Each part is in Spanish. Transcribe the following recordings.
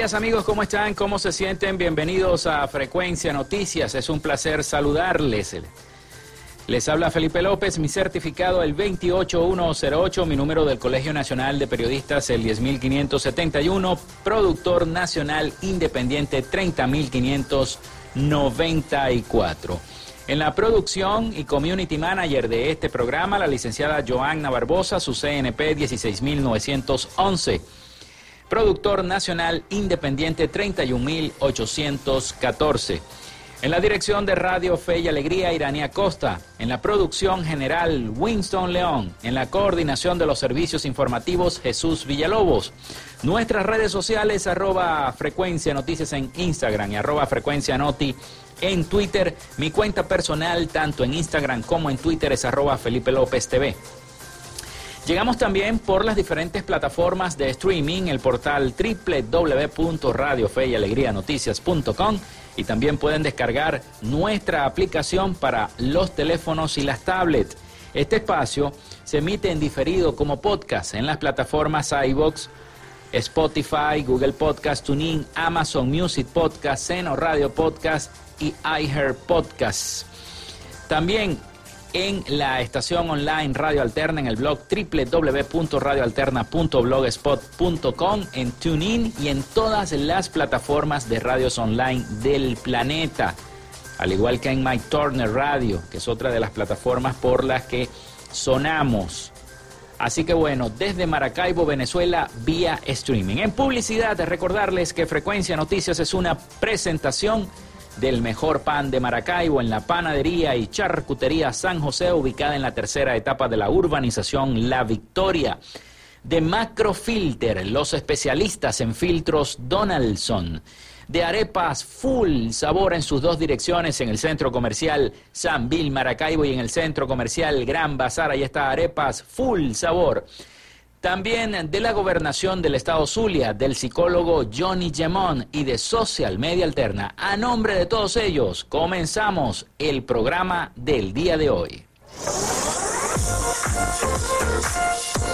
Días amigos, ¿cómo están? ¿Cómo se sienten? Bienvenidos a Frecuencia Noticias. Es un placer saludarles. Les habla Felipe López, mi certificado el 28108, mi número del Colegio Nacional de Periodistas el 10571, productor nacional independiente 30594. En la producción y community manager de este programa, la licenciada Joanna Barbosa, su CNP 16911 productor nacional independiente 31814. En la dirección de Radio Fe y Alegría, Irania Costa. En la producción general, Winston León. En la coordinación de los servicios informativos, Jesús Villalobos. Nuestras redes sociales, arroba frecuencia noticias en Instagram y arroba frecuencia noti en Twitter. Mi cuenta personal, tanto en Instagram como en Twitter, es arroba Felipe López TV. Llegamos también por las diferentes plataformas de streaming, el portal www.radiofeyalegrianoticias.com y también pueden descargar nuestra aplicación para los teléfonos y las tablets. Este espacio se emite en diferido como podcast en las plataformas iBox, Spotify, Google Podcast, TuneIn, Amazon Music Podcast, Seno Radio Podcast y iHeart Podcast. También en la estación online Radio Alterna en el blog www.radioalterna.blogspot.com, en TuneIn y en todas las plataformas de radios online del planeta. Al igual que en My Turner Radio, que es otra de las plataformas por las que sonamos. Así que bueno, desde Maracaibo, Venezuela, vía streaming. En publicidad, recordarles que Frecuencia Noticias es una presentación del mejor pan de Maracaibo en la panadería y charcutería San José, ubicada en la tercera etapa de la urbanización La Victoria. De Macrofilter, los especialistas en filtros Donaldson. De arepas full sabor en sus dos direcciones, en el centro comercial San Bill Maracaibo y en el centro comercial Gran Bazar. Ahí está arepas full sabor. También de la gobernación del estado Zulia, del psicólogo Johnny Gemón y de Social Media Alterna. A nombre de todos ellos, comenzamos el programa del día de hoy.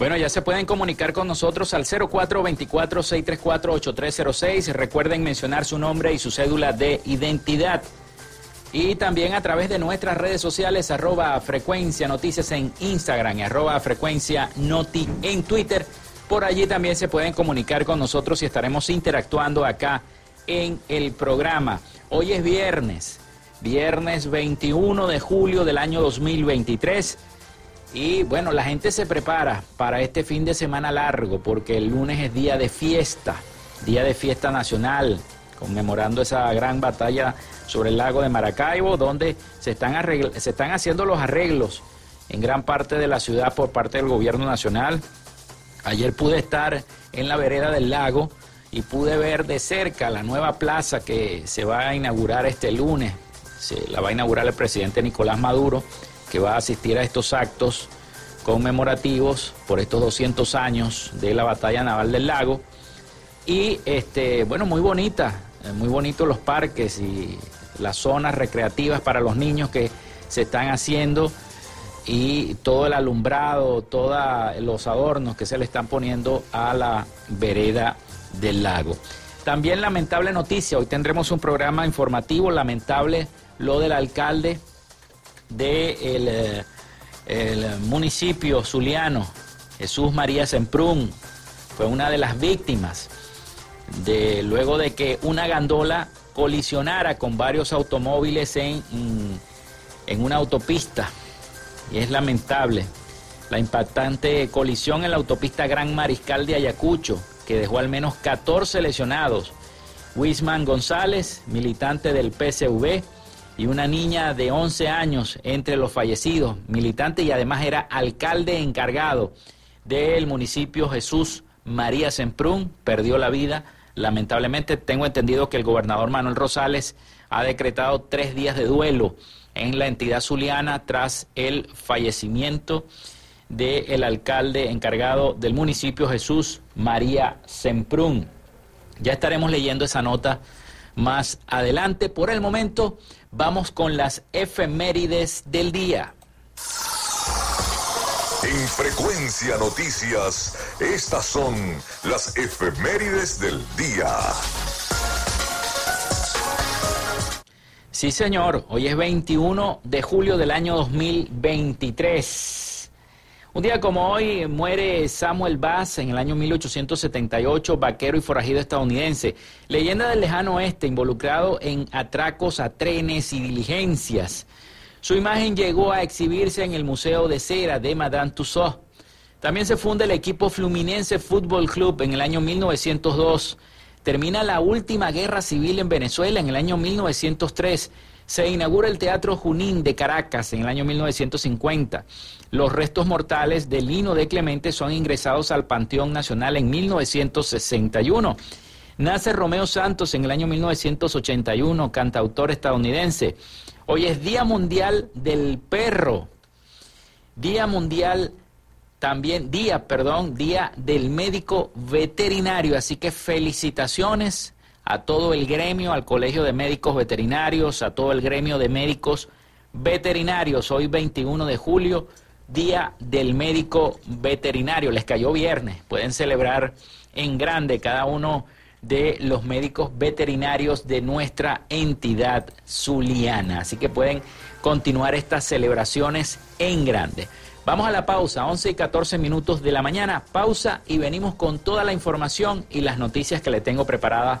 Bueno, ya se pueden comunicar con nosotros al 0424-634-8306. Recuerden mencionar su nombre y su cédula de identidad. Y también a través de nuestras redes sociales, arroba frecuencia noticias en Instagram y arroba frecuencia noti en Twitter. Por allí también se pueden comunicar con nosotros y estaremos interactuando acá en el programa. Hoy es viernes, viernes 21 de julio del año 2023. Y bueno, la gente se prepara para este fin de semana largo porque el lunes es día de fiesta, día de fiesta nacional, conmemorando esa gran batalla sobre el lago de Maracaibo, donde se están, se están haciendo los arreglos en gran parte de la ciudad por parte del gobierno nacional. Ayer pude estar en la vereda del lago y pude ver de cerca la nueva plaza que se va a inaugurar este lunes. Se la va a inaugurar el presidente Nicolás Maduro que va a asistir a estos actos conmemorativos por estos 200 años de la batalla naval del lago. Y este, bueno, muy bonita, eh, muy bonitos los parques y las zonas recreativas para los niños que se están haciendo y todo el alumbrado, todos los adornos que se le están poniendo a la vereda del lago. También lamentable noticia, hoy tendremos un programa informativo, lamentable lo del alcalde del de el municipio zuliano, Jesús María Semprún, fue una de las víctimas de luego de que una gandola colisionara con varios automóviles en, en una autopista. Y es lamentable la impactante colisión en la autopista Gran Mariscal de Ayacucho, que dejó al menos 14 lesionados. Wisman González, militante del PSV, y una niña de 11 años entre los fallecidos, militante y además era alcalde encargado del municipio Jesús María Semprún, perdió la vida. Lamentablemente tengo entendido que el gobernador Manuel Rosales ha decretado tres días de duelo en la entidad zuliana tras el fallecimiento del alcalde encargado del municipio Jesús María Semprún. Ya estaremos leyendo esa nota más adelante. Por el momento, vamos con las efemérides del día. En Frecuencia Noticias, estas son las efemérides del día. Sí, señor, hoy es 21 de julio del año 2023. Un día como hoy muere Samuel Bass en el año 1878, vaquero y forajido estadounidense, leyenda del lejano oeste, involucrado en atracos a trenes y diligencias. Su imagen llegó a exhibirse en el Museo de Cera de Madame Tussauds. También se funda el equipo Fluminense Fútbol Club en el año 1902. Termina la última guerra civil en Venezuela en el año 1903 se inaugura el Teatro Junín de Caracas en el año 1950. Los restos mortales de Lino de Clemente son ingresados al Panteón Nacional en 1961. Nace Romeo Santos en el año 1981, cantautor estadounidense. Hoy es Día Mundial del Perro. Día Mundial también, día, perdón, Día del Médico Veterinario. Así que felicitaciones a todo el gremio, al Colegio de Médicos Veterinarios, a todo el gremio de médicos veterinarios. Hoy 21 de julio, Día del Médico Veterinario. Les cayó viernes. Pueden celebrar en grande cada uno de los médicos veterinarios de nuestra entidad zuliana. Así que pueden continuar estas celebraciones en grande. Vamos a la pausa, 11 y 14 minutos de la mañana. Pausa y venimos con toda la información y las noticias que le tengo preparadas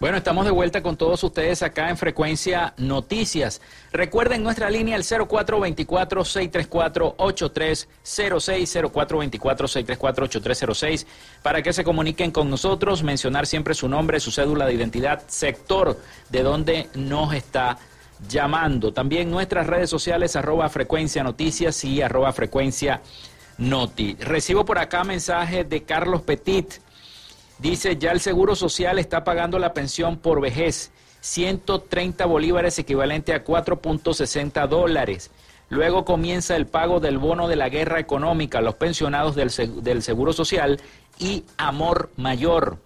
Bueno, estamos de vuelta con todos ustedes acá en Frecuencia Noticias. Recuerden nuestra línea el 0424-634-8306, 0424-634-8306, para que se comuniquen con nosotros, mencionar siempre su nombre, su cédula de identidad, sector de donde nos está llamando. También nuestras redes sociales, arroba Frecuencia Noticias y arroba Frecuencia Noti. Recibo por acá mensaje de Carlos Petit. Dice, ya el Seguro Social está pagando la pensión por vejez, 130 bolívares equivalente a 4.60 dólares. Luego comienza el pago del bono de la guerra económica a los pensionados del, del Seguro Social y Amor Mayor,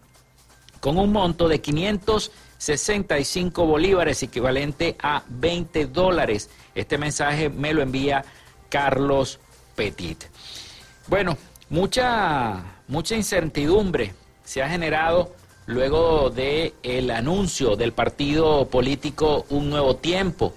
con un monto de 565 bolívares equivalente a 20 dólares. Este mensaje me lo envía Carlos Petit. Bueno, mucha, mucha incertidumbre se ha generado luego de el anuncio del partido político Un Nuevo Tiempo.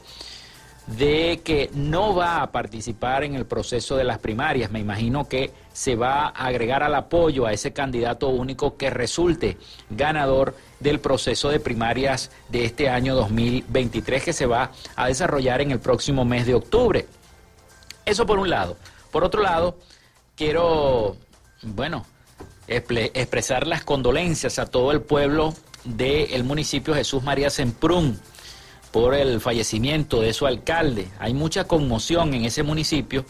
de que no va a participar en el proceso de las primarias. Me imagino que se va a agregar al apoyo a ese candidato único que resulte ganador del proceso de primarias de este año 2023 que se va a desarrollar en el próximo mes de octubre. Eso por un lado. Por otro lado, quiero, bueno, expresar las condolencias a todo el pueblo del municipio Jesús María Semprún por el fallecimiento de su alcalde. Hay mucha conmoción en ese municipio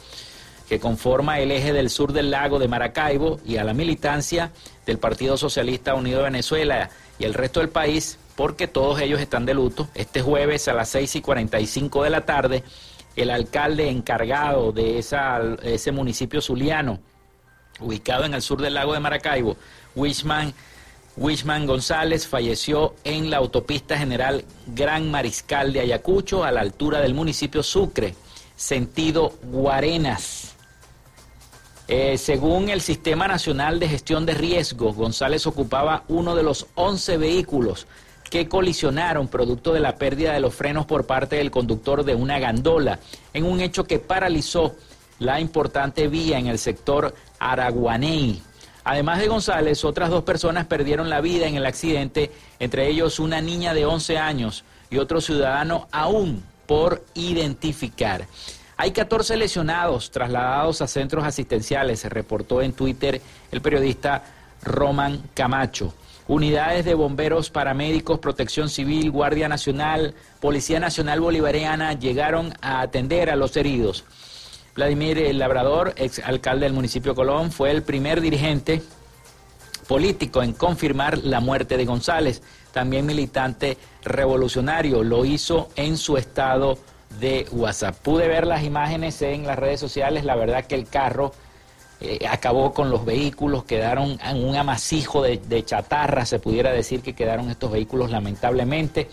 que conforma el eje del sur del lago de Maracaibo y a la militancia del Partido Socialista Unido de Venezuela y el resto del país, porque todos ellos están de luto. Este jueves a las 6 y 45 de la tarde, el alcalde encargado de ese municipio zuliano, ubicado en el sur del lago de Maracaibo, Wishman González falleció en la autopista general Gran Mariscal de Ayacucho, a la altura del municipio Sucre, sentido Guarenas. Eh, según el Sistema Nacional de Gestión de Riesgos, González ocupaba uno de los 11 vehículos que colisionaron producto de la pérdida de los frenos por parte del conductor de una gandola, en un hecho que paralizó la importante vía en el sector Araguaney. Además de González, otras dos personas perdieron la vida en el accidente, entre ellos una niña de 11 años y otro ciudadano aún por identificar. Hay 14 lesionados trasladados a centros asistenciales, se reportó en Twitter el periodista Roman Camacho. Unidades de bomberos, paramédicos, protección civil, Guardia Nacional, Policía Nacional Bolivariana llegaron a atender a los heridos. Vladimir el Labrador, ex alcalde del municipio Colón, fue el primer dirigente político en confirmar la muerte de González, también militante revolucionario, lo hizo en su estado de WhatsApp. Pude ver las imágenes en las redes sociales, la verdad que el carro eh, acabó con los vehículos, quedaron en un amasijo de, de chatarra, se pudiera decir que quedaron estos vehículos lamentablemente.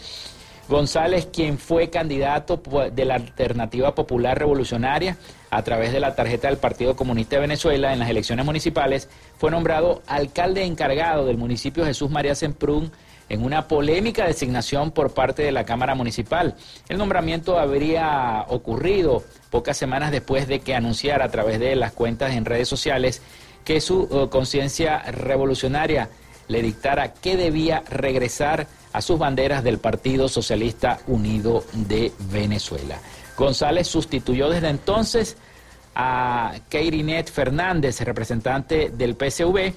González, quien fue candidato de la Alternativa Popular Revolucionaria a través de la tarjeta del Partido Comunista de Venezuela en las elecciones municipales, fue nombrado alcalde encargado del municipio Jesús María Semprún en una polémica designación por parte de la Cámara Municipal. El nombramiento habría ocurrido pocas semanas después de que anunciara a través de las cuentas en redes sociales que su eh, conciencia revolucionaria le dictara que debía regresar a sus banderas del Partido Socialista Unido de Venezuela. González sustituyó desde entonces a Keirinet Fernández, representante del PSV,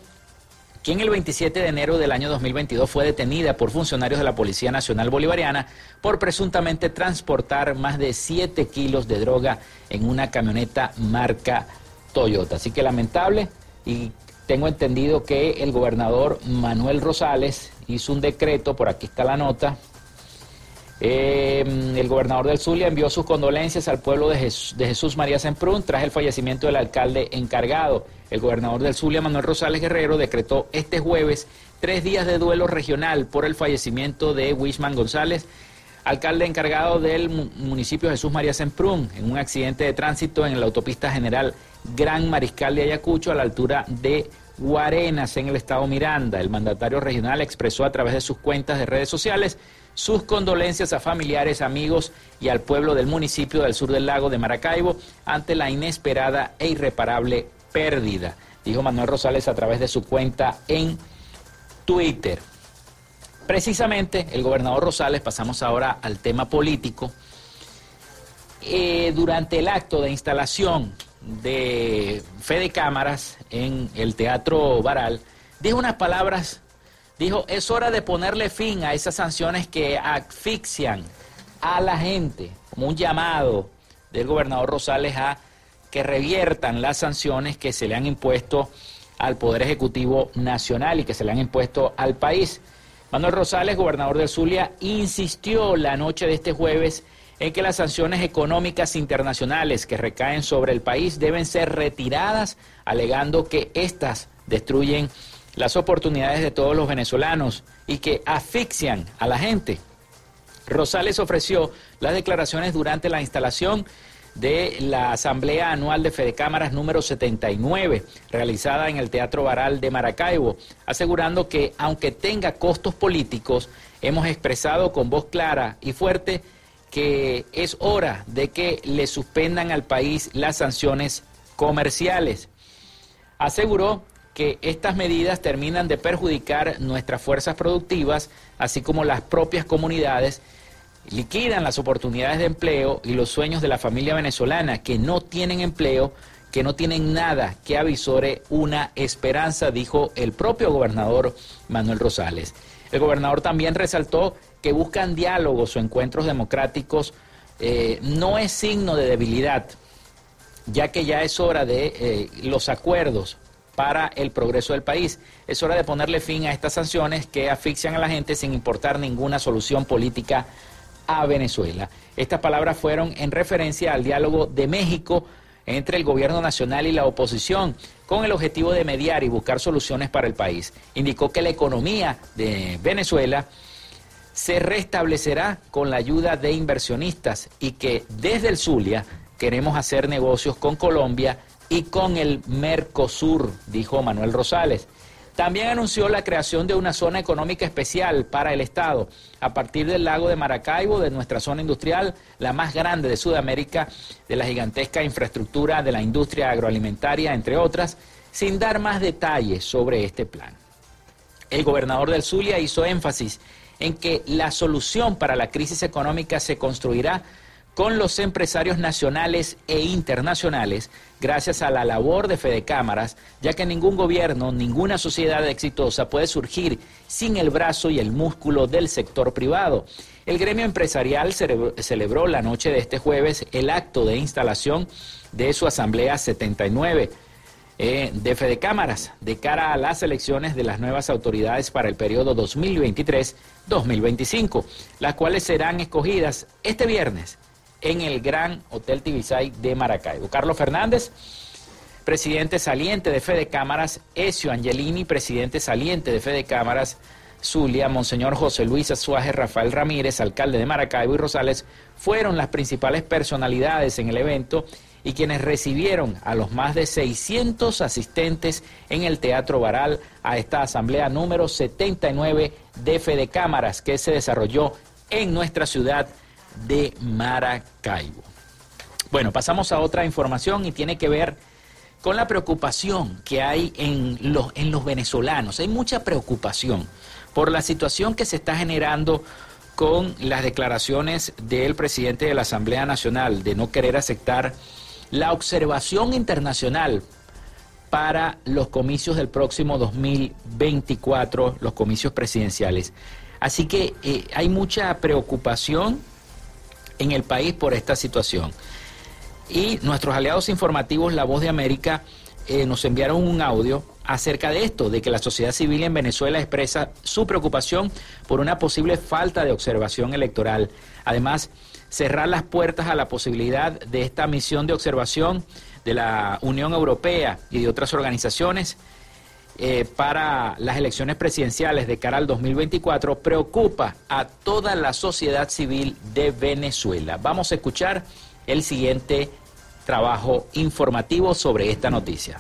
quien el 27 de enero del año 2022 fue detenida por funcionarios de la Policía Nacional Bolivariana por presuntamente transportar más de 7 kilos de droga en una camioneta marca Toyota. Así que lamentable y tengo entendido que el gobernador Manuel Rosales hizo un decreto, por aquí está la nota. Em, el gobernador del Zulia envió sus condolencias al pueblo de, Jesús, María Semprún tras el fallecimiento del alcalde encargado. El gobernador del Zulia, Manuel Rosales Guerrero, decretó este jueves tres días de duelo regional por el fallecimiento de Wishman González, alcalde encargado del municipio Jesús María Semprún, en un accidente de tránsito en la autopista general Gran Mariscal de Ayacucho a la altura de Guarenas en el estado Miranda. El mandatario regional expresó a través de sus cuentas de redes sociales sus condolencias a familiares, amigos y al pueblo del municipio del sur del lago de Maracaibo ante la inesperada e irreparable pérdida, dijo Manuel Rosales a través de su cuenta en Twitter. Precisamente el gobernador Rosales, pasamos ahora al tema político, eh, durante el acto de instalación de Fede Cámaras en el Teatro Baral, dijo unas palabras, dijo, es hora de ponerle fin a esas sanciones que asfixian a la gente, como un llamado del gobernador Rosales a que reviertan las sanciones que se le han impuesto al Poder Ejecutivo Nacional y que se le han impuesto al país. Manuel Rosales, gobernador de Zulia, insistió la noche de este jueves en que las sanciones económicas internacionales que recaen sobre el país deben ser retiradas, alegando que éstas destruyen las oportunidades de todos los venezolanos y que asfixian a la gente. Rosales ofreció las declaraciones durante la instalación de la Asamblea Anual de Fedecámaras número 79, realizada en el Teatro Baral de Maracaibo, asegurando que, aunque tenga costos políticos, hemos expresado con voz clara y fuerte que es hora de que le suspendan al país las sanciones comerciales. Aseguró que estas medidas terminan de perjudicar nuestras fuerzas productivas, así como las propias comunidades, liquidan las oportunidades de empleo y los sueños de la familia venezolana que no tienen empleo, que no tienen nada que avisore una esperanza, dijo el propio gobernador Manuel Rosales. El gobernador también resaltó que buscan diálogos o encuentros democráticos eh, no es signo de debilidad, ya que ya es hora de eh, los acuerdos para el progreso del país. Es hora de ponerle fin a estas sanciones que asfixian a la gente sin importar ninguna solución política a Venezuela. Estas palabras fueron en referencia al diálogo de México entre el gobierno nacional y la oposición, con el objetivo de mediar y buscar soluciones para el país. Indicó que la economía de Venezuela se restablecerá con la ayuda de inversionistas y que desde el Zulia queremos hacer negocios con Colombia y con el Mercosur, dijo Manuel Rosales. También anunció la creación de una zona económica especial para el Estado a partir del lago de Maracaibo, de nuestra zona industrial, la más grande de Sudamérica, de la gigantesca infraestructura de la industria agroalimentaria, entre otras, sin dar más detalles sobre este plan. El gobernador del Zulia hizo énfasis en que la solución para la crisis económica se construirá con los empresarios nacionales e internacionales, gracias a la labor de Fede Cámaras, ya que ningún gobierno, ninguna sociedad exitosa puede surgir sin el brazo y el músculo del sector privado. El gremio empresarial celebró la noche de este jueves el acto de instalación de su Asamblea 79 eh, de Fede Cámaras de cara a las elecciones de las nuevas autoridades para el periodo 2023-2025, las cuales serán escogidas este viernes en el Gran Hotel Tibisay de Maracaibo. Carlos Fernández, presidente saliente de Fede Cámaras, Ezio Angelini, presidente saliente de Fede Cámaras, Zulia, Monseñor José Luis Azuaje, Rafael Ramírez, alcalde de Maracaibo y Rosales, fueron las principales personalidades en el evento y quienes recibieron a los más de 600 asistentes en el Teatro Baral a esta asamblea número 79 de Fede Cámaras que se desarrolló en nuestra ciudad de Maracaibo. Bueno, pasamos a otra información y tiene que ver con la preocupación que hay en los, en los venezolanos. Hay mucha preocupación por la situación que se está generando con las declaraciones del presidente de la Asamblea Nacional de no querer aceptar la observación internacional para los comicios del próximo 2024, los comicios presidenciales. Así que eh, hay mucha preocupación en el país por esta situación. Y nuestros aliados informativos, La Voz de América, eh, nos enviaron un audio acerca de esto, de que la sociedad civil en Venezuela expresa su preocupación por una posible falta de observación electoral. Además, cerrar las puertas a la posibilidad de esta misión de observación de la Unión Europea y de otras organizaciones eh, para las elecciones presidenciales de cara al 2024 preocupa a toda la sociedad civil de Venezuela. Vamos a escuchar el siguiente trabajo informativo sobre esta noticia.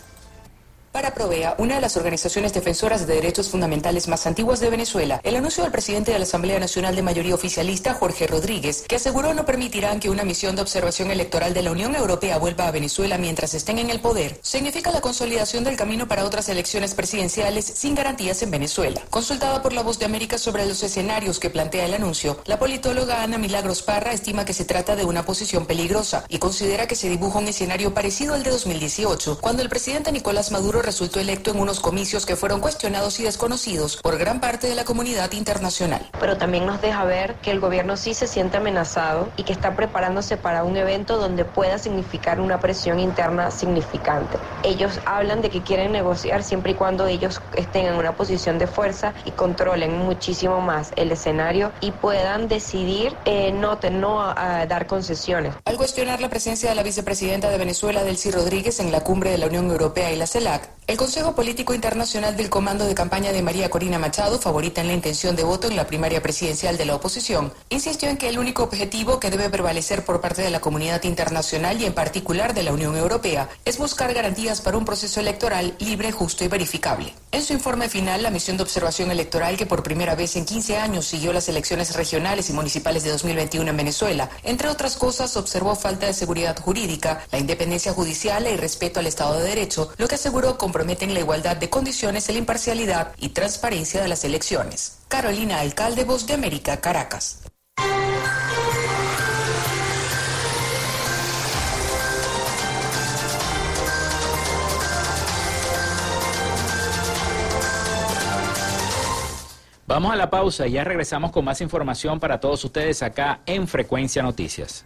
Para Provea, una de las organizaciones defensoras de derechos fundamentales más antiguas de Venezuela, el anuncio del presidente de la Asamblea Nacional de Mayoría Oficialista, Jorge Rodríguez, que aseguró no permitirán que una misión de observación electoral de la Unión Europea vuelva a Venezuela mientras estén en el poder, significa la consolidación del camino para otras elecciones presidenciales sin garantías en Venezuela. Consultada por La Voz de América sobre los escenarios que plantea el anuncio, la politóloga Ana Milagros Parra estima que se trata de una posición peligrosa y considera que se dibuja un escenario parecido al de 2018, cuando el presidente Nicolás Maduro resultó electo en unos comicios que fueron cuestionados y desconocidos por gran parte de la comunidad internacional. Pero también nos deja ver que el gobierno sí se siente amenazado y que está preparándose para un evento donde pueda significar una presión interna significante. Ellos hablan de que quieren negociar siempre y cuando ellos estén en una posición de fuerza y controlen muchísimo más el escenario y puedan decidir eh, no, no a dar concesiones. Al cuestionar la presencia de la vicepresidenta de Venezuela, Delcy Rodríguez, en la cumbre de la Unión Europea y la CELAC, El Consejo Político Internacional del Comando de Campaña de María Corina Machado, favorita en la intención de voto en la primaria presidencial de la oposición, insistió en que el único objetivo que debe prevalecer por parte de la comunidad internacional y en particular de la Unión Europea es buscar garantías para un proceso electoral libre, justo y verificable. En su informe final, la misión de observación electoral que por primera vez en 15 años siguió las elecciones regionales y municipales de 2021 en Venezuela, entre otras cosas, observó falta de seguridad jurídica, la independencia judicial y respeto al Estado de Derecho, lo que aseguró con prometen la igualdad de condiciones, la imparcialidad y transparencia de las elecciones. Carolina Alcalde, Voz de América, Caracas. Vamos a la pausa y ya regresamos con más información para todos ustedes acá en Frecuencia Noticias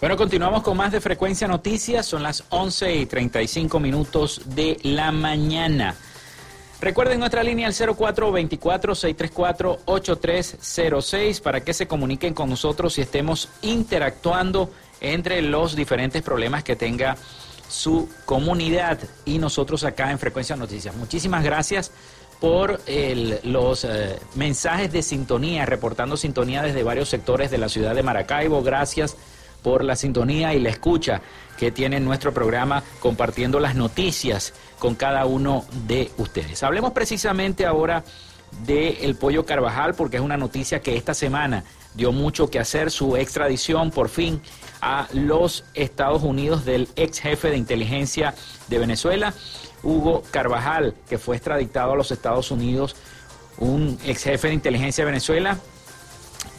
Bueno, continuamos con más de Frecuencia Noticias. Son las 11 y 35 minutos de la mañana. Recuerden nuestra línea al 0424-634-8306 para que se comuniquen con nosotros y estemos interactuando entre los diferentes problemas que tenga su comunidad y nosotros acá en Frecuencia Noticias. Muchísimas gracias por los eh, mensajes de sintonía, reportando sintonía desde varios sectores de la ciudad de Maracaibo. Gracias por la sintonía y la escucha que tiene nuestro programa compartiendo las noticias con cada uno de ustedes. Hablemos precisamente ahora del el pollo Carvajal porque es una noticia que esta semana dio mucho que hacer su extradición por fin a los Estados Unidos del ex jefe de inteligencia de Venezuela, Hugo Carvajal, que fue extraditado a los Estados Unidos, un ex jefe de inteligencia de Venezuela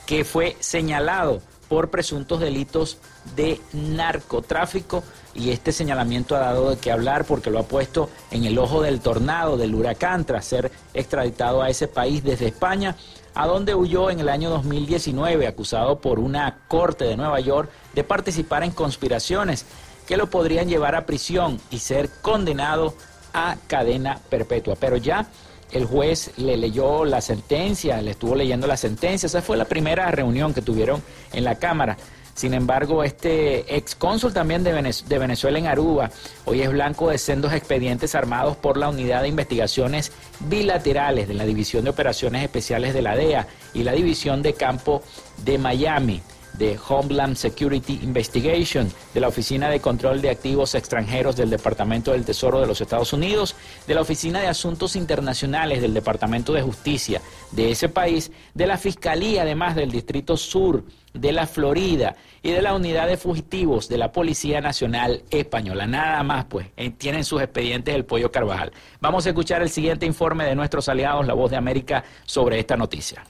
que fue señalado por presuntos delitos de narcotráfico y este señalamiento ha dado de qué hablar porque lo ha puesto en el ojo del tornado del huracán tras ser extraditado a ese país desde España, a donde huyó en el año 2019 acusado por una corte de Nueva York de participar en conspiraciones que lo podrían llevar a prisión y ser condenado a cadena perpetua. Pero ya el juez le leyó la sentencia, le estuvo leyendo la sentencia. Esa fue la primera reunión que tuvieron en la Cámara. Sin embargo, este ex cónsul también de, Venezuela en Aruba hoy es blanco de sendos expedientes armados por la Unidad de Investigaciones Bilaterales de la División de Operaciones Especiales de la DEA y la División de Campo de Miami de Homeland Security Investigation, de la Oficina de Control de Activos Extranjeros del Departamento del Tesoro de los Estados Unidos, de la Oficina de Asuntos Internacionales del Departamento de Justicia de ese país, de la Fiscalía además del Distrito Sur de la Florida y de la Unidad de Fugitivos de la Policía Nacional Española. Nada más, pues, eh, tienen sus expedientes el Pollo Carvajal. Vamos a escuchar el siguiente informe de nuestros aliados, La Voz de América, sobre esta noticia.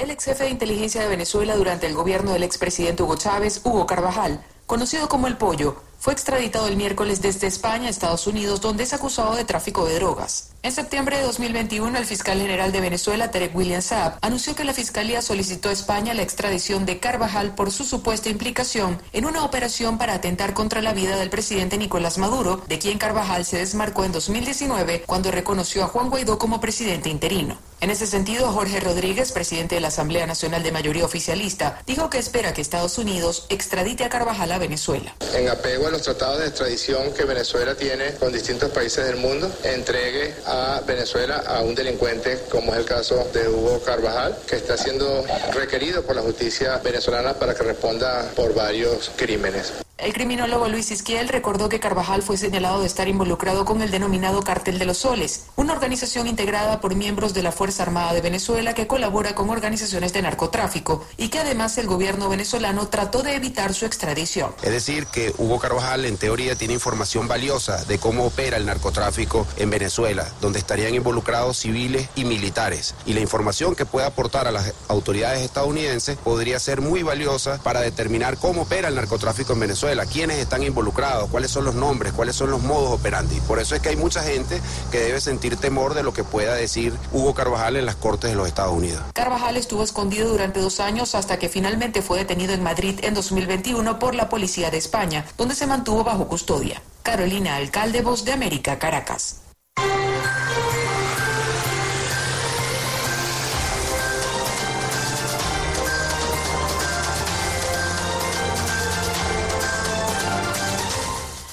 El ex jefe de inteligencia de Venezuela durante el gobierno del expresidente Hugo Chávez, Hugo Carvajal, conocido como El Pollo, fue extraditado el miércoles desde España a Estados Unidos, donde es acusado de tráfico de drogas. En septiembre de 2021, el fiscal general de Venezuela, Tarek William Saab, anunció que la fiscalía solicitó a España la extradición de Carvajal por su supuesta implicación en una operación para atentar contra la vida del presidente Nicolás Maduro, de quien Carvajal se desmarcó en 2019 cuando reconoció a Juan Guaidó como presidente interino. En ese sentido, Jorge Rodríguez, presidente de la Asamblea Nacional de Mayoría Oficialista, dijo que espera que Estados Unidos extradite a Carvajal a Venezuela. En apego los tratados de extradición que Venezuela tiene con distintos países del mundo, entregue a Venezuela a un delincuente como es el caso de Hugo Carvajal, que está siendo requerido por la justicia venezolana para que responda por varios crímenes. El criminólogo Luis Isquiel recordó que Carvajal fue señalado de estar involucrado con el denominado Cartel de los Soles, una organización integrada por miembros de la Fuerza Armada de Venezuela que colabora con organizaciones de narcotráfico y que además el gobierno venezolano trató de evitar su extradición. Es decir, que Hugo Carvajal en teoría tiene información valiosa de cómo opera el narcotráfico en Venezuela, donde estarían involucrados civiles y militares. Y la información que pueda aportar a las autoridades estadounidenses podría ser muy valiosa para determinar cómo opera el narcotráfico en Venezuela quiénes están involucrados, cuáles son los nombres, cuáles son los modos operandi. Por eso es que hay mucha gente que debe sentir temor de lo que pueda decir Hugo Carvajal en las Cortes de los Estados Unidos. Carvajal estuvo escondido durante dos años hasta que finalmente fue detenido en Madrid en 2021 por la Policía de España, donde se mantuvo bajo custodia. Carolina Alcalde, Voz de América, Caracas.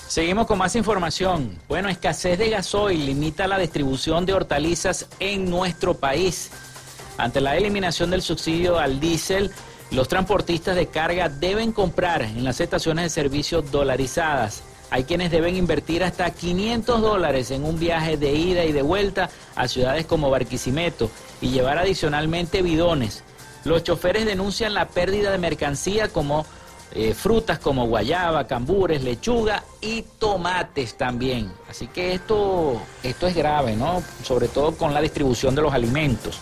Seguimos con más información. Bueno, escasez de gasoil limita la distribución de hortalizas en nuestro país. Ante la eliminación del subsidio al diésel, Los transportistas de carga deben comprar en las estaciones de servicio dolarizadas. Hay quienes deben invertir hasta 500 dólares en un viaje de ida y de vuelta a ciudades como Barquisimeto y llevar adicionalmente bidones. Los choferes denuncian la pérdida de mercancía como eh, frutas como guayaba, cambures, lechuga y tomates también. Así que esto, esto es grave, ¿no? Sobre todo con la distribución de los alimentos.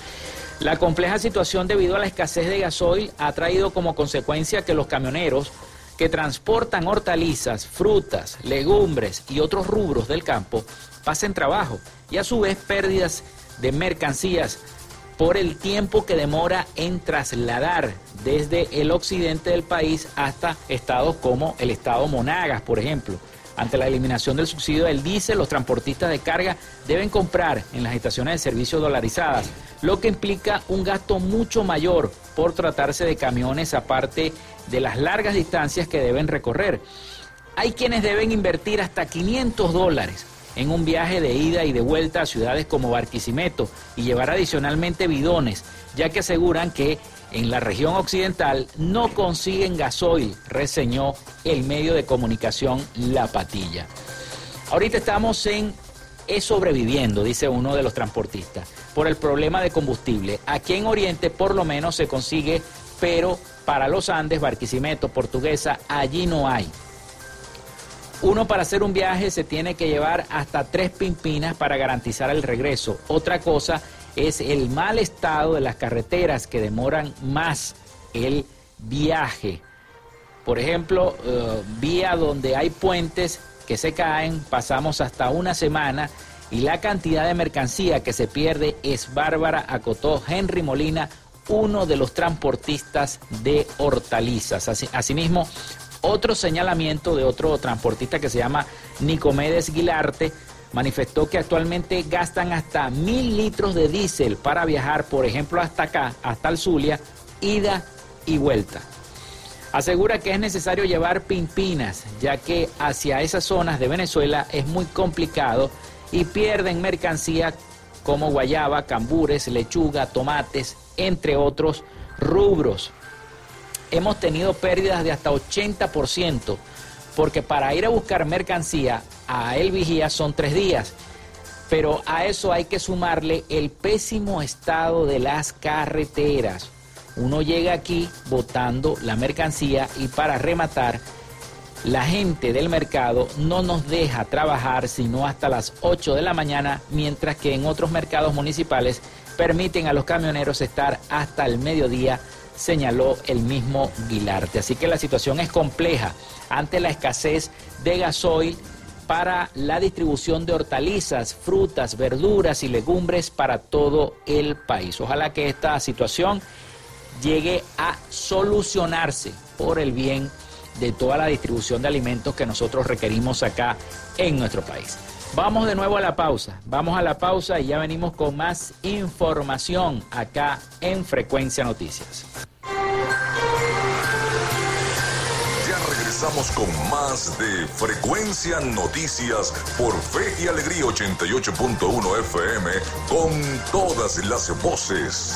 La compleja situación debido a la escasez de gasoil ha traído como consecuencia que los camioneros que transportan hortalizas, frutas, legumbres y otros rubros del campo pasen trabajo y a su vez pérdidas de mercancías por el tiempo que demora en trasladar desde el occidente del país hasta estados como el estado Monagas, por ejemplo. Ante la eliminación del subsidio del diésel, los transportistas de carga deben comprar en las estaciones de servicio dolarizadas, lo que implica un gasto mucho mayor por tratarse de camiones aparte de las largas distancias que deben recorrer. Hay quienes deben invertir hasta 500 dólares en un viaje de ida y de vuelta a ciudades como Barquisimeto y llevar adicionalmente bidones, ya que aseguran que en la región occidental no consiguen gasoil, reseñó el medio de comunicación La Patilla. Ahorita estamos en es sobreviviendo, dice uno de los transportistas, por el problema de combustible. Aquí en Oriente por lo menos se consigue, pero para los Andes, Barquisimeto, Portuguesa, allí no hay. Uno para hacer un viaje se tiene que llevar hasta tres pimpinas para garantizar el regreso. Otra cosa es el mal estado de las carreteras que demoran más el viaje. Por ejemplo, eh, vía donde hay puentes que se caen, pasamos hasta una semana y la cantidad de mercancía que se pierde es bárbara, acotó Henry Molina, uno de los transportistas de hortalizas. asimismo, otro señalamiento de otro transportista que se llama Nicomedes Guilarte manifestó que actualmente gastan hasta mil litros de diésel para viajar, por ejemplo, hasta acá, hasta el Zulia, ida y vuelta. Asegura que es necesario llevar pimpinas, ya que hacia esas zonas de Venezuela es muy complicado y pierden mercancía como guayaba, cambures, lechuga, tomates, entre otros rubros. Hemos tenido pérdidas de hasta 80%, porque para ir a buscar mercancía a El Vigía son tres días. Pero a eso hay que sumarle el pésimo estado de las carreteras. Uno llega aquí botando la mercancía y para rematar, la gente del mercado no nos deja trabajar sino hasta las 8 de la mañana, mientras que en otros mercados municipales permiten a los camioneros estar hasta el mediodía, señaló el mismo Guilarte. Así que la situación es compleja ante la escasez de gasoil para la distribución de hortalizas, frutas, verduras y legumbres para todo el país. Ojalá que esta situación llegue a solucionarse por el bien de toda la distribución de alimentos que nosotros requerimos acá en nuestro país. Vamos de nuevo a la pausa, vamos a la pausa y ya venimos con más información acá en Frecuencia Noticias. Ya regresamos con más de Frecuencia Noticias por Fe y Alegría 88.1 FM con todas las voces.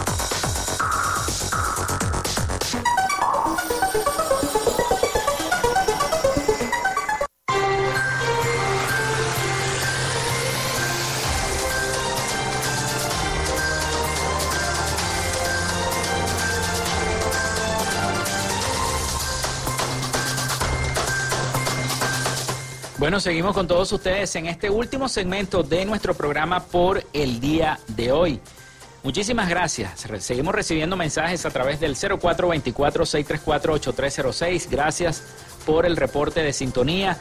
Bueno, seguimos con todos ustedes en este último segmento de nuestro programa por el día de hoy. Muchísimas gracias. Seguimos recibiendo mensajes a través del 0424-634-8306. Gracias por el reporte de sintonía.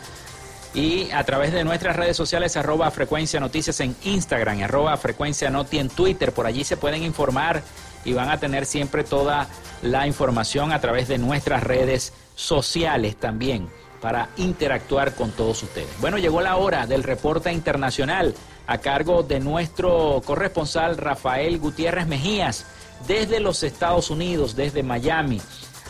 Y a través de nuestras redes sociales, arroba frecuencia noticias en Instagram, arroba frecuencia noti en Twitter. Por allí se pueden informar y van a tener siempre toda la información a través de nuestras redes sociales también para interactuar con todos ustedes. Bueno, llegó la hora del reporte internacional a cargo de nuestro corresponsal Rafael Gutiérrez Mejías desde los Estados Unidos, desde Miami.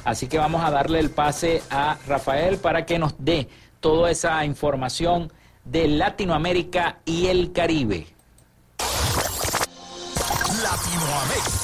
Así que vamos a darle el pase a Rafael para que nos dé toda esa información de Latinoamérica y el Caribe. Latinoamérica.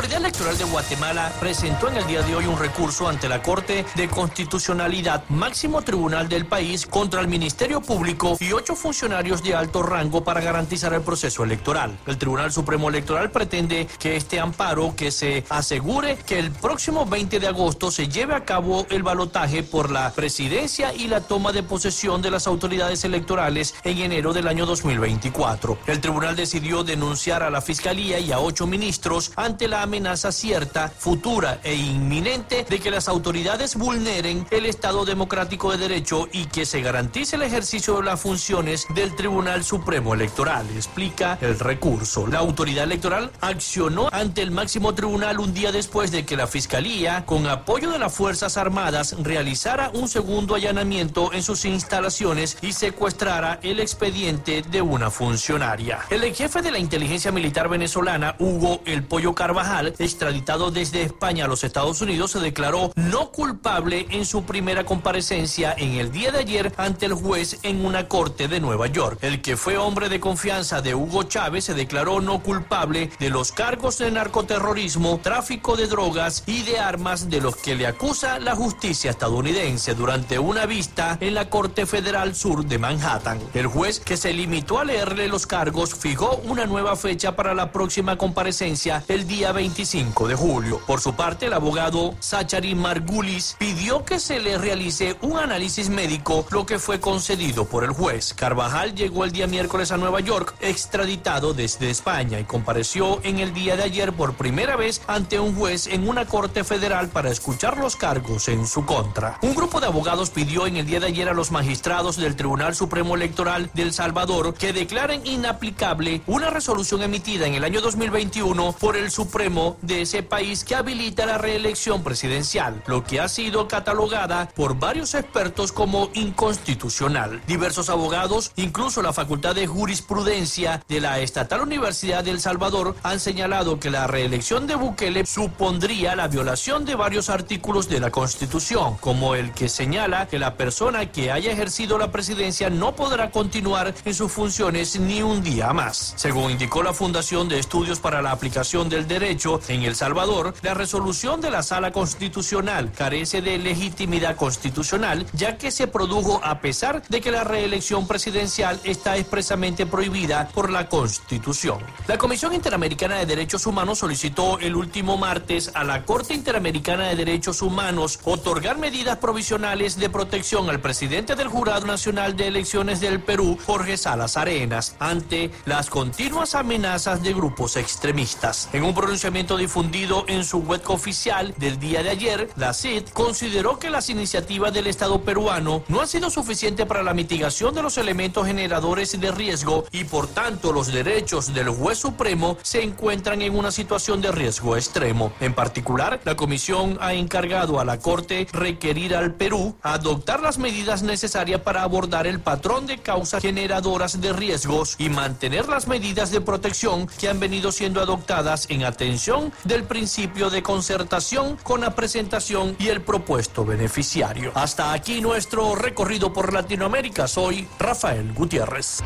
Autoridad Electoral de Guatemala presentó en el día de hoy un recurso ante la Corte de Constitucionalidad, máximo tribunal del país, contra el Ministerio Público y ocho funcionarios de alto rango para garantizar el proceso electoral. El Tribunal Supremo Electoral pretende que este amparo que se asegure que el próximo 20 de agosto se lleve a cabo el balotaje por la presidencia y la toma de posesión de las autoridades electorales en enero del año 2024. El tribunal decidió denunciar a la Fiscalía y a ocho ministros ante la amenaza cierta, futura e inminente de que las autoridades vulneren el Estado democrático de derecho y que se garantice el ejercicio de las funciones del Tribunal Supremo Electoral, explica el recurso. La autoridad electoral accionó ante el máximo tribunal un día después de que la Fiscalía, con apoyo de las Fuerzas Armadas, realizara un segundo allanamiento en sus instalaciones y secuestrara el expediente de una funcionaria. El jefe de la inteligencia militar venezolana, Hugo El Pollo Carvajal, extraditado desde España a los Estados Unidos, se declaró no culpable en su primera comparecencia en el día de ayer ante el juez en una corte de Nueva York. El que fue hombre de confianza de Hugo Chávez se declaró no culpable de los cargos de narcoterrorismo, tráfico de drogas y de armas de los que le acusa la justicia estadounidense durante una vista en la Corte Federal Sur de Manhattan. El juez, que se limitó a leerle los cargos, fijó una nueva fecha para la próxima comparecencia el día 25 de julio. Por su parte, el abogado Sachari Margulis pidió que se le realice un análisis médico, lo que fue concedido por el juez. Carvajal llegó el día miércoles a Nueva York, extraditado desde España, y compareció en el día de ayer por primera vez ante un juez en una corte federal para escuchar los cargos en su contra. Un grupo de abogados pidió en el día de ayer a los magistrados del Tribunal Supremo Electoral de El Salvador que declaren inaplicable una resolución emitida en el año 2021 por el Supremo de ese país que habilita la reelección presidencial, lo que ha sido catalogada por varios expertos como inconstitucional. Diversos abogados, incluso la Facultad de Jurisprudencia de la Estatal Universidad de Salvador, han señalado que la reelección de Bukele supondría la violación de varios artículos de la Constitución, como el que señala que la persona que haya ejercido la presidencia no podrá continuar en sus funciones ni un día más. Según indicó la Fundación de Estudios para la Aplicación del Derecho, en El Salvador, la resolución de la Sala Constitucional carece de legitimidad constitucional, ya que se produjo a pesar de que la reelección presidencial está expresamente prohibida por la Constitución. La Comisión Interamericana de Derechos Humanos solicitó el último martes a la Corte Interamericana de Derechos Humanos otorgar medidas provisionales de protección al presidente del Jurado Nacional de Elecciones del Perú, Jorge Salas Arenas, ante las continuas amenazas de grupos extremistas. En un pronunciamiento difundido en su web oficial del día de ayer, la CID consideró que las iniciativas del Estado peruano no han sido suficientes para la mitigación de los elementos generadores de riesgo y por tanto los derechos del juez supremo se encuentran en una situación de riesgo extremo. En particular, la comisión ha encargado a la Corte requerir al Perú adoptar las medidas necesarias para abordar el patrón de causas generadoras de riesgos y mantener las medidas de protección que han venido siendo adoptadas en atención del principio de concertación con la presentación y el propuesto beneficiario. Hasta aquí nuestro recorrido por Latinoamérica. Soy Rafael Gutiérrez.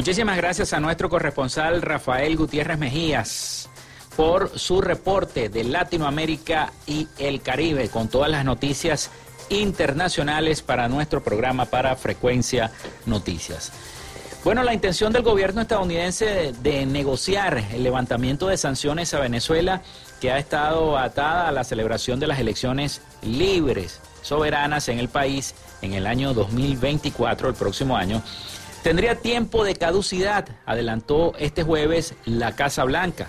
Muchísimas gracias a nuestro corresponsal Rafael Gutiérrez Mejías por su reporte de Latinoamérica y el Caribe con todas las noticias internacionales para nuestro programa para Frecuencia Noticias. Bueno, la intención del gobierno estadounidense de, negociar el levantamiento de sanciones a Venezuela, que ha estado atada a la celebración de las elecciones libres, soberanas en el país en el año 2024, el próximo año, tendría tiempo de caducidad, adelantó este jueves la Casa Blanca.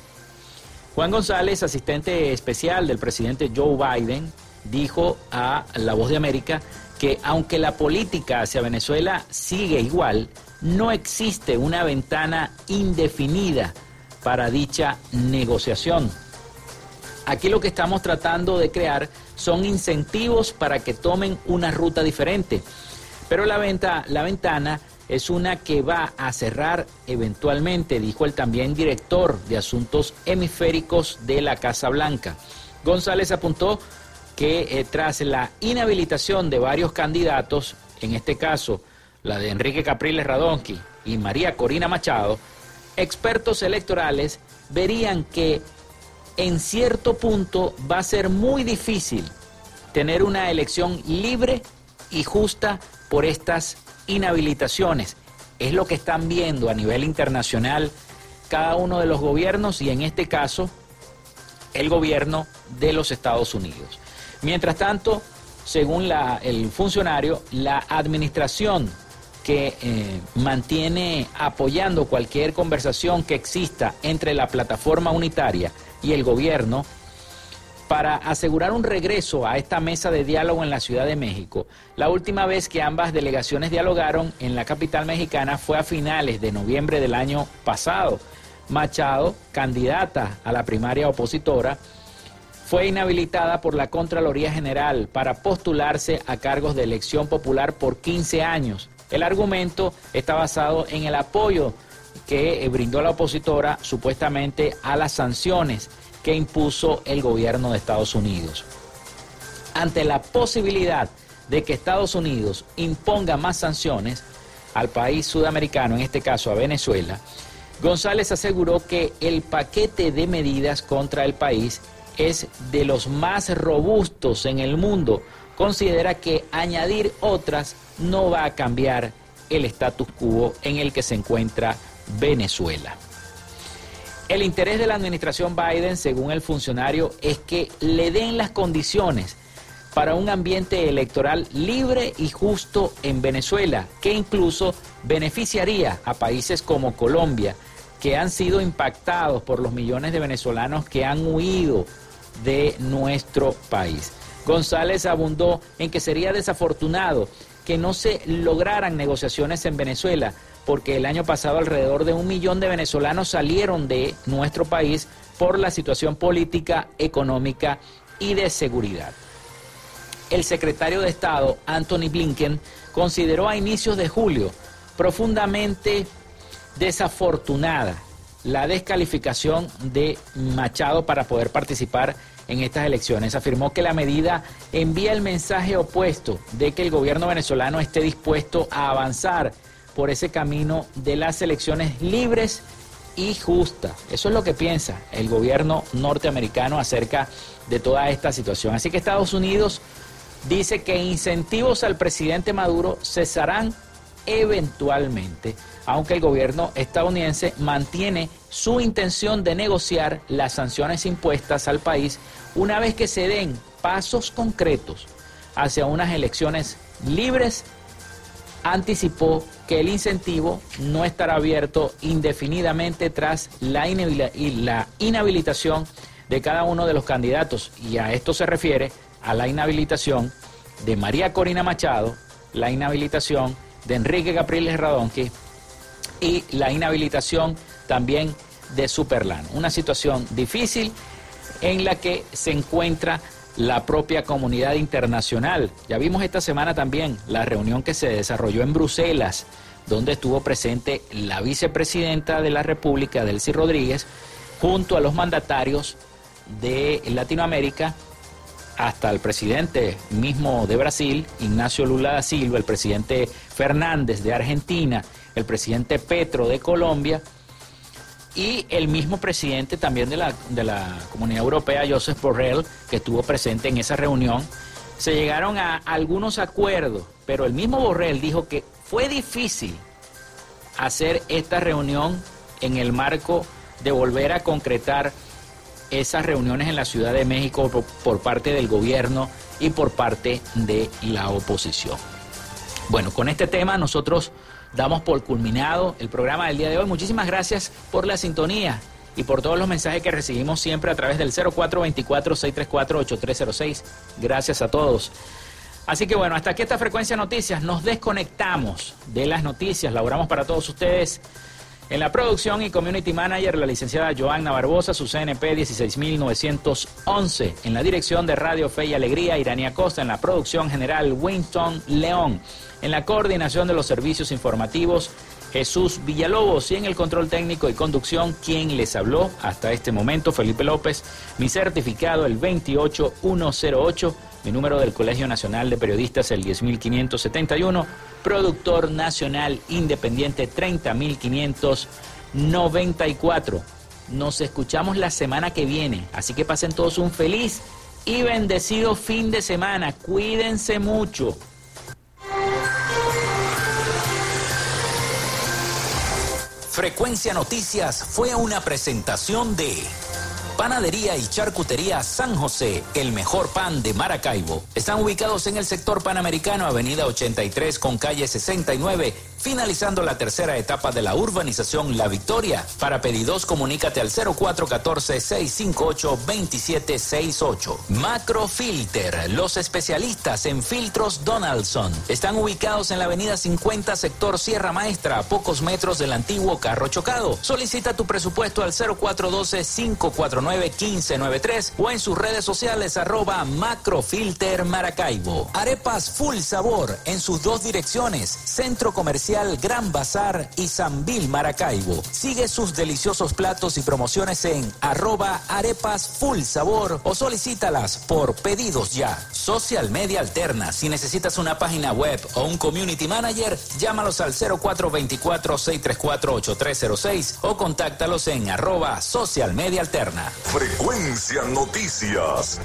Juan González, asistente especial del presidente Joe Biden, dijo a La Voz de América que aunque la política hacia Venezuela sigue igual, no existe una ventana indefinida para dicha negociación. Aquí lo que estamos tratando de crear son incentivos para que tomen una ruta diferente. Pero la, venta, la ventana es una que va a cerrar eventualmente, dijo el también director de Asuntos Hemisféricos de la Casa Blanca. González apuntó que eh, tras la inhabilitación de varios candidatos, en este caso la de Enrique Capriles Radonqui y María Corina Machado, expertos electorales verían que en cierto punto va a ser muy difícil tener una elección libre y justa por estas inhabilitaciones. Es lo que están viendo a nivel internacional cada uno de los gobiernos y en este caso el gobierno de los Estados Unidos. Mientras tanto, según el funcionario, la administración que eh, mantiene apoyando cualquier conversación que exista entre la plataforma unitaria y el gobierno para asegurar un regreso a esta mesa de diálogo en la Ciudad de México. La última vez que ambas delegaciones dialogaron en la capital mexicana fue a finales de noviembre del año pasado. Machado, candidata a la primaria opositora, fue inhabilitada por la Contraloría General para postularse a cargos de elección popular por 15 años. El argumento está basado en el apoyo que eh, brindó la opositora supuestamente a las sanciones que impuso el gobierno de Estados Unidos. Ante la posibilidad de que Estados Unidos imponga más sanciones al país sudamericano, en este caso a Venezuela, González aseguró que el paquete de medidas contra el país es de los más robustos en el mundo. Considera que añadir otras no va a cambiar el status quo en el que se encuentra Venezuela. El interés de la administración Biden, según el funcionario, es que le den las condiciones para un ambiente electoral libre y justo en Venezuela, que incluso beneficiaría a países como Colombia, que han sido impactados por los millones de venezolanos que han huido de nuestro país. González abundó en que sería desafortunado que no se lograran negociaciones en Venezuela, porque el año pasado alrededor de un millón de venezolanos salieron de nuestro país por la situación política, económica y de seguridad. El secretario de Estado, Anthony Blinken, consideró a inicios de julio profundamente desafortunada la descalificación de Machado para poder participar en estas elecciones. Afirmó que la medida envía el mensaje opuesto de que el gobierno venezolano esté dispuesto a avanzar por ese camino de las elecciones libres y justas. Eso es lo que piensa el gobierno norteamericano acerca de toda esta situación. Así que Estados Unidos dice que incentivos al presidente Maduro cesarán eventualmente, aunque el gobierno estadounidense mantiene su intención de negociar las sanciones impuestas al país una vez que se den pasos concretos hacia unas elecciones libres, anticipó que el incentivo no estará abierto indefinidamente tras la, inhabilitación de cada uno de los candidatos. Y a esto se refiere a la inhabilitación de María Corina Machado, la inhabilitación de Enrique Capriles Radonqui y la inhabilitación también de Superlan. Una situación difícil en la que se encuentra la propia comunidad internacional. Ya vimos esta semana también la reunión que se desarrolló en Bruselas, donde estuvo presente la vicepresidenta de la República, Delcy Rodríguez, junto a los mandatarios de Latinoamérica, hasta el presidente mismo de Brasil, Ignacio Lula da Silva, el presidente Fernández de Argentina, el presidente Petro de Colombia y el mismo presidente también de la, de la Comunidad Europea, Joseph Borrell, que estuvo presente en esa reunión, se llegaron a algunos acuerdos, pero el mismo Borrell dijo que fue difícil hacer esta reunión en el marco de volver a concretar esas reuniones en la Ciudad de México por, parte del gobierno y por parte de la oposición. Bueno, con este tema nosotros damos por culminado el programa del día de hoy. Muchísimas gracias por la sintonía y por todos los mensajes que recibimos siempre a través del 0424-634-8306. Gracias a todos. Así que bueno, hasta aquí esta frecuencia noticias. Nos desconectamos de las noticias. Laboramos para todos ustedes en la producción y community manager, la licenciada Joanna Barbosa, su CNP 16911. En la dirección de Radio Fe y Alegría, Irania Costa. En la producción general, Winston León. En la coordinación de los servicios informativos, Jesús Villalobos. Y en el control técnico y conducción, quien les habló hasta este momento, Felipe López. Mi certificado, el 28108 mi número del Colegio Nacional de Periodistas, el 10571. Productor Nacional Independiente, 30594. Nos escuchamos la semana que viene. Así que pasen todos un feliz y bendecido fin de semana. Cuídense mucho. Frecuencia Noticias fue una presentación de... Panadería y Charcutería San José, el mejor pan de Maracaibo. Están ubicados en el sector panamericano, avenida 83 con calle 69 finalizando la tercera etapa de la urbanización La Victoria. Para pedidos, comunícate al 0414-658-2768. Macrofilter, los especialistas en filtros Donaldson. Están ubicados en la avenida 50, sector Sierra Maestra, a pocos metros del antiguo carro chocado. Solicita tu presupuesto al 0412-549-1593 o en sus redes sociales arroba Macrofilter Maracaibo. Arepas Full Sabor en sus dos direcciones, Centro Comercial Gran Bazar y Sambil Maracaibo. Sigue sus deliciosos platos y promociones en arroba arepas full sabor o solicítalas por pedidos ya. Social Media Alterna. Si necesitas una página web o un community manager, llámalos al 0424-634-8306 o contáctalos en arroba social media alterna. Frecuencia Noticias.